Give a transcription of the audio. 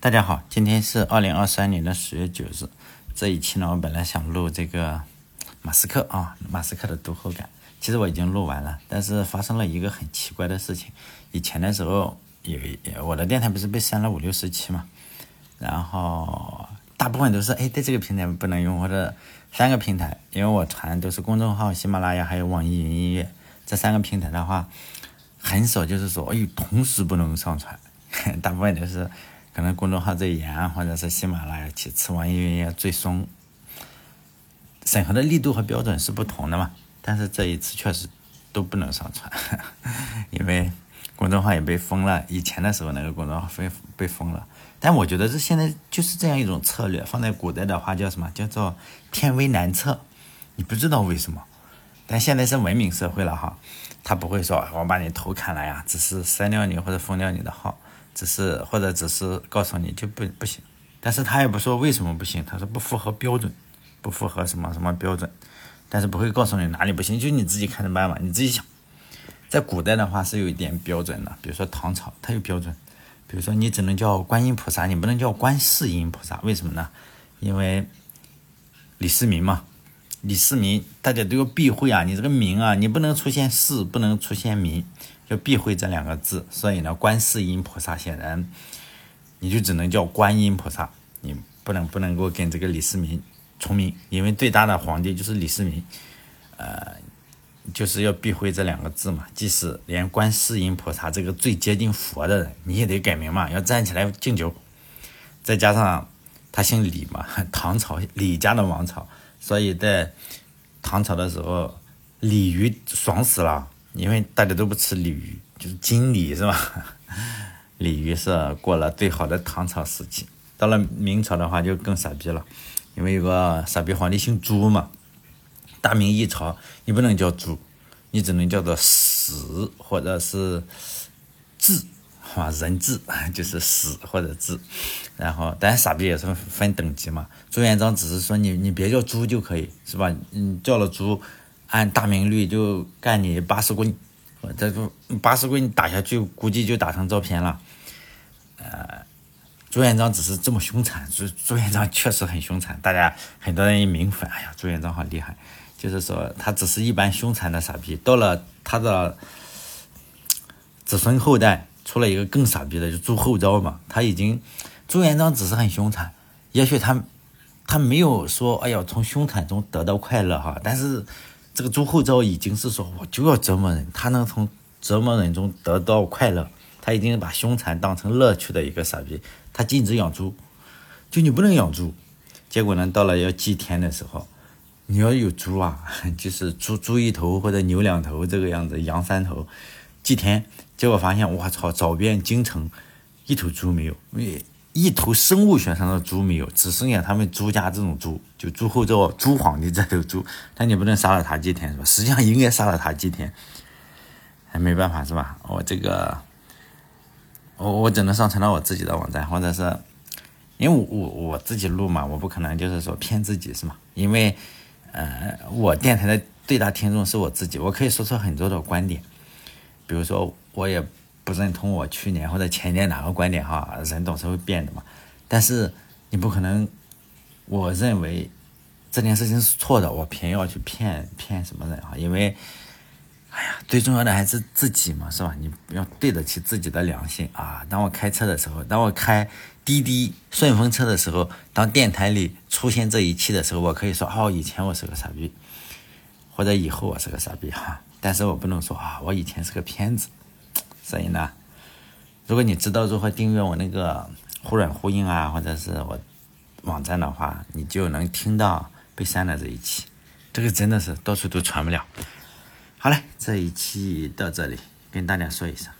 大家好，今天是二零二三年的十月九日。这一期呢，我本来想录这个马斯克啊，马斯克的读后感。其实我已经录完了，但是发生了一个很奇怪的事情。以前的时候，有我的电台不是被删了五六十期嘛，然后大部分都是哎，在这个平台不能用，或者三个平台，因为我传都是公众号、喜马拉雅还有网易云音乐这三个平台的话，很少就是说哎，同时不能上传，大部分都是。可能公众号最严，或者是喜马拉雅其次，网易云也最松。审核的力度和标准是不同的嘛？但是这一次确实都不能上传，因为公众号也被封了。以前的时候那个公众号被被封了，但我觉得这现在就是这样一种策略，放在古代的话叫什么？叫做天威难测。你不知道为什么，但现在是文明社会了哈，他不会说我把你头砍了呀，只是删掉你或者封掉你的号。只是或者只是告诉你就不不行，但是他也不说为什么不行，他说不符合标准，不符合什么什么标准，但是不会告诉你哪里不行，就你自己看着办吧，你自己想。在古代的话是有一点标准的，比如说唐朝它有标准，比如说你只能叫观音菩萨，你不能叫观世音菩萨，为什么呢？因为李世民嘛，李世民大家都要避讳啊，你这个名啊，你不能出现世，不能出现民。要避讳这两个字，所以呢，观世音菩萨显然你就只能叫观音菩萨，你不能不能够跟这个李世民重名，因为最大的皇帝就是李世民，呃，就是要避讳这两个字嘛。即使连观世音菩萨这个最接近佛的人，你也得改名嘛，要站起来敬酒。再加上他姓李嘛，唐朝李家的王朝，所以在唐朝的时候，鲤鱼爽死了。因为大家都不吃鲤鱼，就是金鲤是吧？鲤鱼是过了最好的唐朝时期，到了明朝的话就更傻逼了，因为有个傻逼皇帝姓朱嘛。大明一朝你不能叫朱，你只能叫做史或者是字，啊人字 就是死或者字。然后，当然傻逼也是分等级嘛。朱元璋只是说你你别叫朱就可以是吧？嗯，叫了朱。按大明律就干你八十棍，这八十棍打下去，估计就打成照片了。呃，朱元璋只是这么凶残，朱朱元璋确实很凶残，大家很多人一明粉，哎呀，朱元璋好厉害。就是说他只是一般凶残的傻逼，到了他的子孙后代出了一个更傻逼的，就朱厚照嘛。他已经朱元璋只是很凶残，也许他他没有说哎呀从凶残中得到快乐哈，但是。这个朱厚照已经是说，我就要折磨人，他能从折磨人中得到快乐，他已经把凶残当成乐趣的一个傻逼。他禁止养猪，就你不能养猪。结果呢，到了要祭天的时候，你要有猪啊，就是猪猪一头或者牛两头这个样子，羊三头，祭天。结果发现，我操，找遍京城，一头猪没有。一头生物学上的猪没有，只剩下他们朱家这种猪，就朱厚照、朱皇帝这头猪。但你不能杀了他祭天是吧？实际上应该杀了他祭天，还没办法是吧？我这个，我我只能上传到我自己的网站，或者是，因为我我我自己录嘛，我不可能就是说骗自己是吗？因为，呃，我电台的最大听众是我自己，我可以说出很多的观点，比如说我也。不认同我去年或者前年哪个观点哈，人总是会变的嘛。但是你不可能，我认为这件事情是错的，我偏要去骗骗什么人啊？因为，哎呀，最重要的还是自己嘛，是吧？你要对得起自己的良心啊！当我开车的时候，当我开滴滴顺风车的时候，当电台里出现这一期的时候，我可以说哦，以前我是个傻逼，或者以后我是个傻逼哈。但是我不能说啊，我以前是个骗子。所以呢，如果你知道如何订阅我那个忽软忽硬啊，或者是我网站的话，你就能听到被删的这一期。这个真的是到处都传不了。好嘞，这一期到这里，跟大家说一声。